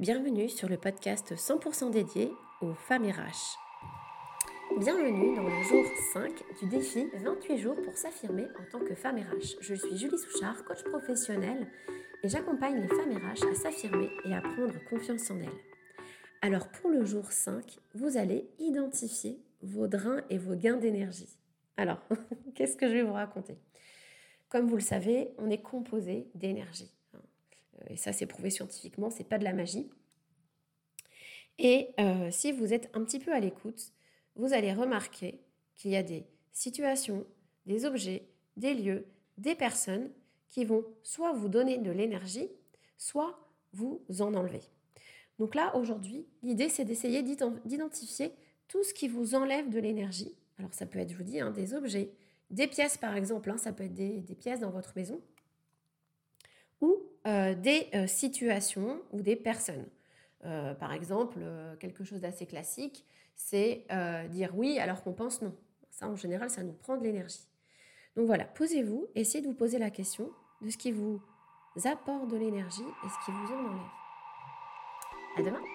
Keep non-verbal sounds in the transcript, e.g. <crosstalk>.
Bienvenue sur le podcast 100% dédié aux femmes RH. Bienvenue dans le jour 5 du défi 28 jours pour s'affirmer en tant que femme RH. Je suis Julie Souchard, coach professionnelle et j'accompagne les femmes RH à s'affirmer et à prendre confiance en elles. Alors pour le jour 5, vous allez identifier vos drains et vos gains d'énergie. Alors, <laughs> qu'est-ce que je vais vous raconter? Comme vous le savez, on est composé d'énergie. Et ça c'est prouvé scientifiquement, c'est pas de la magie. Et euh, si vous êtes un petit peu à l'écoute, vous allez remarquer qu'il y a des situations, des objets, des lieux, des personnes qui vont soit vous donner de l'énergie, soit vous en enlever. Donc là, aujourd'hui, l'idée, c'est d'essayer d'identifier tout ce qui vous enlève de l'énergie. Alors ça peut être, je vous dis, hein, des objets, des pièces par exemple, hein, ça peut être des, pièces dans votre maison, ou euh, des euh, situations ou des personnes. Euh, par exemple, quelque chose d'assez classique, c'est dire oui alors qu'on pense non. Ça, en général, ça nous prend de l'énergie. Donc voilà, posez-vous, essayez de vous poser la question de ce qui vous apporte de l'énergie et ce qui vous en enlève. À demain